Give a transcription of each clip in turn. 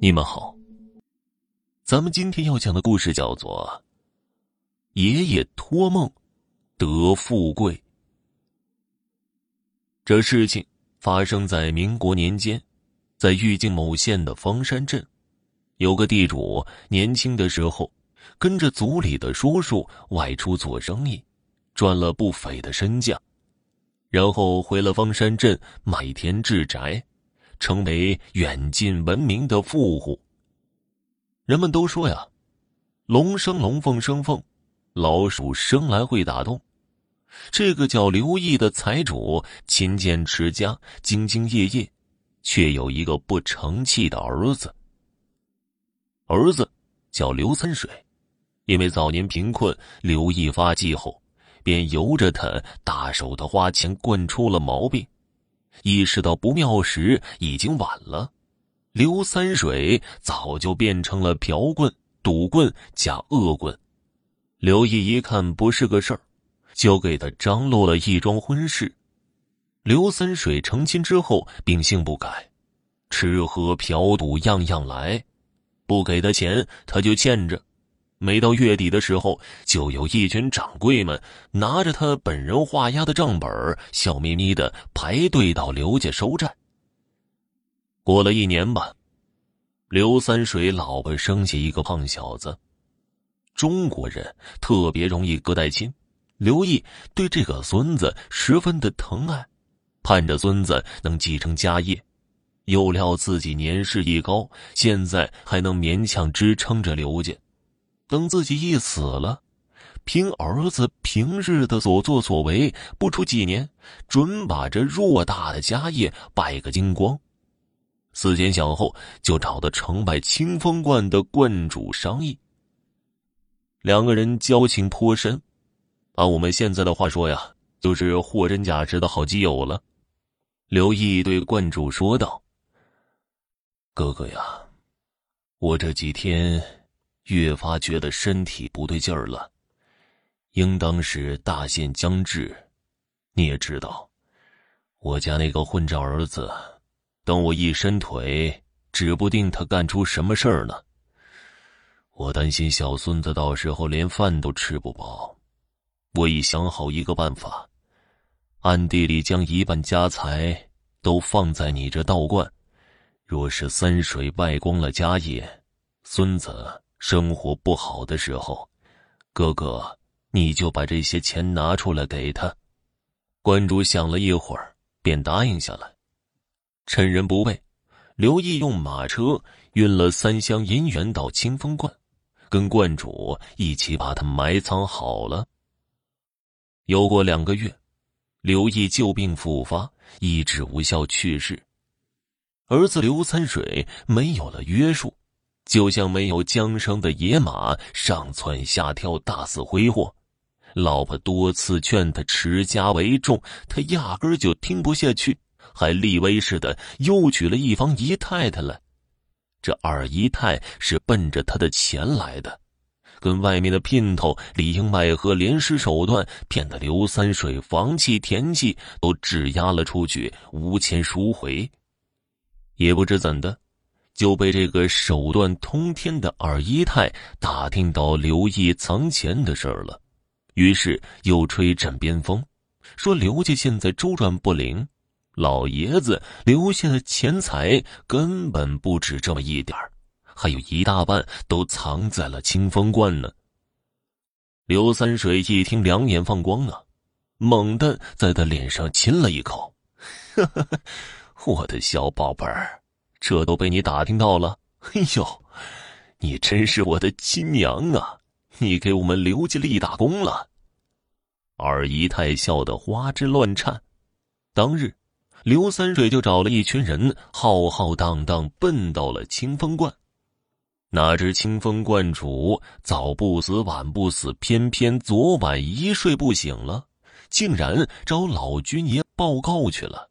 你们好，咱们今天要讲的故事叫做《爷爷托梦得富贵》。这事情发生在民国年间，在玉境某县的方山镇，有个地主年轻的时候跟着族里的叔叔外出做生意，赚了不菲的身价，然后回了方山镇买田置宅。成为远近闻名的富户。人们都说呀，龙生龙，凤生凤，老鼠生来会打洞。这个叫刘毅的财主勤俭持家，兢兢业业，却有一个不成器的儿子。儿子叫刘三水，因为早年贫困，刘毅发迹后，便由着他大手的花钱，惯出了毛病。意识到不妙时，已经晚了。刘三水早就变成了嫖棍、赌棍加恶棍。刘毅一看不是个事儿，就给他张罗了一桩婚事。刘三水成亲之后，秉性不改，吃喝嫖赌样样来，不给他钱他就欠着。每到月底的时候，就有一群掌柜们拿着他本人画押的账本，笑眯眯的排队到刘家收债。过了一年吧，刘三水老婆生下一个胖小子。中国人特别容易隔代亲，刘毅对这个孙子十分的疼爱，盼着孙子能继承家业。又料自己年事已高，现在还能勉强支撑着刘家。等自己一死了，凭儿子平日的所作所为，不出几年，准把这偌大的家业败个精光。思前想后，就找到城外清风观的观主商议。两个人交情颇深，按我们现在的话说呀，就是货真价实的好基友了。刘毅对观主说道：“哥哥呀，我这几天……”越发觉得身体不对劲儿了，应当是大限将至。你也知道，我家那个混账儿子，等我一伸腿，指不定他干出什么事儿呢。我担心小孙子到时候连饭都吃不饱。我已想好一个办法，暗地里将一半家财都放在你这道观。若是三水败光了家业，孙子。生活不好的时候，哥哥，你就把这些钱拿出来给他。观主想了一会儿，便答应下来。趁人不备，刘毅用马车运了三箱银元到清风观，跟观主一起把他埋藏好了。又过两个月，刘毅旧病复发，医治无效去世。儿子刘三水没有了约束。就像没有缰绳的野马，上蹿下跳，大肆挥霍。老婆多次劝他持家为重，他压根儿就听不下去，还立威似的又娶了一房姨太太来。这二姨太是奔着他的钱来的，跟外面的姘头里应外合，连施手段，骗得刘三水房契田契都质押了出去，无钱赎回。也不知怎的。就被这个手段通天的二姨太打听到刘毅藏钱的事儿了，于是又吹枕边风，说刘家现在周转不灵，老爷子留下的钱财根本不止这么一点儿，还有一大半都藏在了清风观呢。刘三水一听，两眼放光啊，猛地在他脸上亲了一口，呵呵呵，我的小宝贝儿。这都被你打听到了，哎呦，你真是我的亲娘啊！你给我们刘家立大功了。二姨太笑得花枝乱颤。当日，刘三水就找了一群人，浩浩荡荡奔到了清风观。哪知清风观主早不死晚不死，偏偏昨晚一睡不醒了，竟然找老君爷报告去了。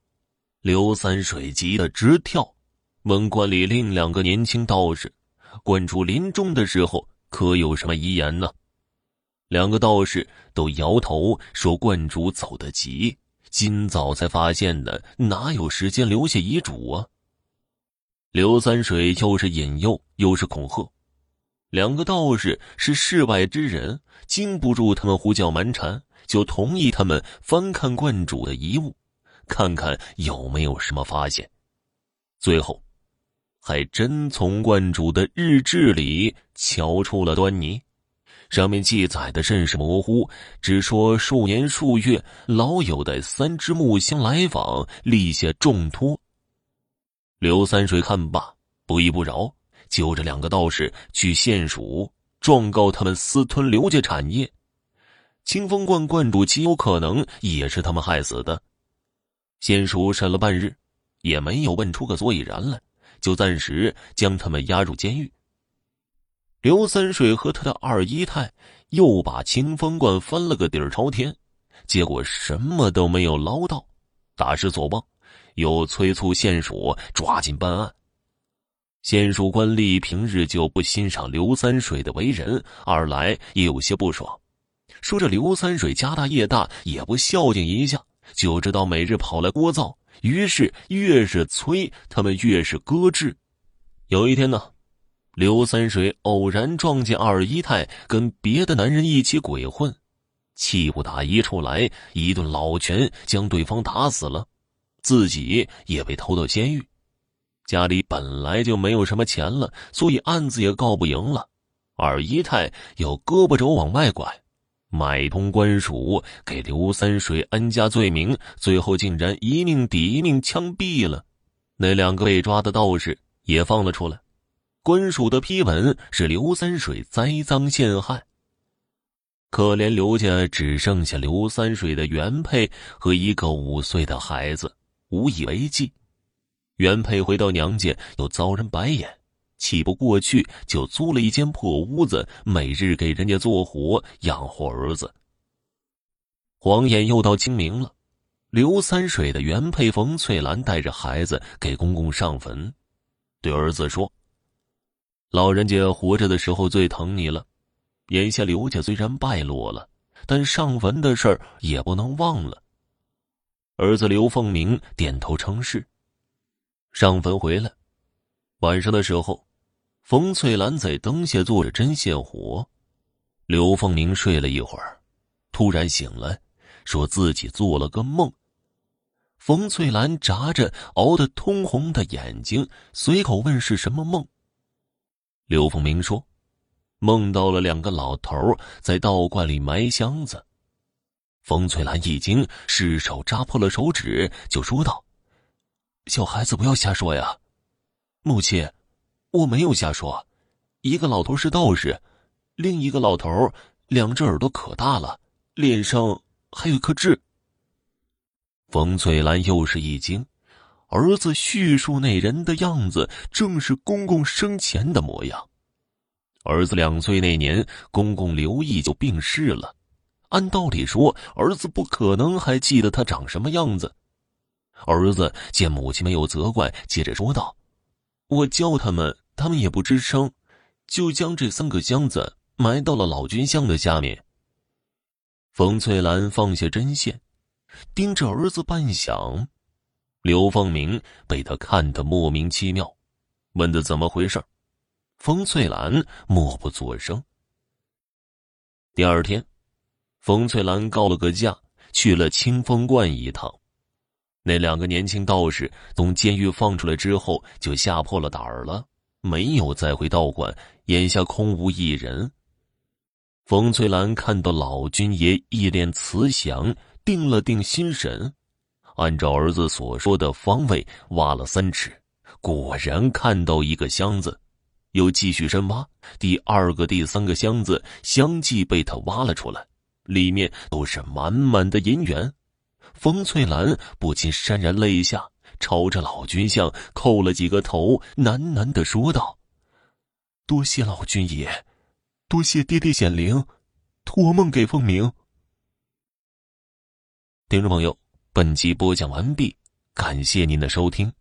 刘三水急得直跳。问观里另两个年轻道士，观主临终的时候可有什么遗言呢？两个道士都摇头说：“观主走得急，今早才发现的，哪有时间留下遗嘱啊？”刘三水又是引诱又是恐吓，两个道士是世外之人，经不住他们胡搅蛮缠，就同意他们翻看观主的遗物，看看有没有什么发现。最后，还真从观主的日志里瞧出了端倪。上面记载的甚是模糊，只说数年数月，老友的三只木箱来访，立下重托。刘三水看罢，不依不饶，揪着两个道士去县署状告他们私吞刘家产业。清风观观主极有可能也是他们害死的。县署审了半日，也没有问出个所以然来，就暂时将他们押入监狱。刘三水和他的二姨太又把清风观翻了个底儿朝天，结果什么都没有捞到，大失所望，又催促县署抓紧办案。县署官吏平日就不欣赏刘三水的为人，二来也有些不爽，说这刘三水家大业大，也不孝敬一下，就知道每日跑来聒噪，于是越是催，他们越是搁置。有一天呢。刘三水偶然撞见二姨太跟别的男人一起鬼混，气不打一处来，一顿老拳将对方打死了，自己也被投到监狱。家里本来就没有什么钱了，所以案子也告不赢了。二姨太又胳膊肘往外拐，买通官署给刘三水安家罪名，最后竟然一命抵一命枪毙了。那两个被抓的道士也放了出来。官署的批文是刘三水栽赃陷害。可怜刘家只剩下刘三水的原配和一个五岁的孩子，无以为继。原配回到娘家又遭人白眼，气不过去，就租了一间破屋子，每日给人家做活养活儿子。晃眼又到清明了，刘三水的原配冯翠兰带着孩子给公公上坟，对儿子说。老人家活着的时候最疼你了，眼下刘家虽然败落了，但上坟的事儿也不能忘了。儿子刘凤鸣点头称是。上坟回来，晚上的时候，冯翠兰在灯下做着针线活，刘凤鸣睡了一会儿，突然醒来，说自己做了个梦。冯翠兰眨着熬得通红的眼睛，随口问是什么梦。刘凤鸣说：“梦到了两个老头在道观里埋箱子。”冯翠兰一惊，失手扎破了手指，就说道：“小孩子不要瞎说呀，母亲，我没有瞎说。一个老头是道士，另一个老头两只耳朵可大了，脸上还有颗痣。”冯翠兰又是一惊。儿子叙述那人的样子，正是公公生前的模样。儿子两岁那年，公公刘毅就病逝了。按道理说，儿子不可能还记得他长什么样子。儿子见母亲没有责怪，接着说道：“我叫他们，他们也不吱声，就将这三个箱子埋到了老君像的下面。”冯翠兰放下针线，盯着儿子半晌。刘凤鸣被他看得莫名其妙，问他怎么回事冯翠兰默不作声。第二天，冯翠兰告了个假，去了清风观一趟。那两个年轻道士从监狱放出来之后，就吓破了胆儿了，没有再回道观，眼下空无一人。冯翠兰看到老君爷一脸慈祥，定了定心神。按照儿子所说的方位挖了三尺，果然看到一个箱子，又继续深挖，第二个、第三个箱子相继被他挖了出来，里面都是满满的银元。冯翠兰不禁潸然泪下，朝着老君像叩了几个头，喃喃的说道：“多谢老君爷，多谢爹爹显灵，托梦给凤鸣。”听众朋友。本集播讲完毕，感谢您的收听。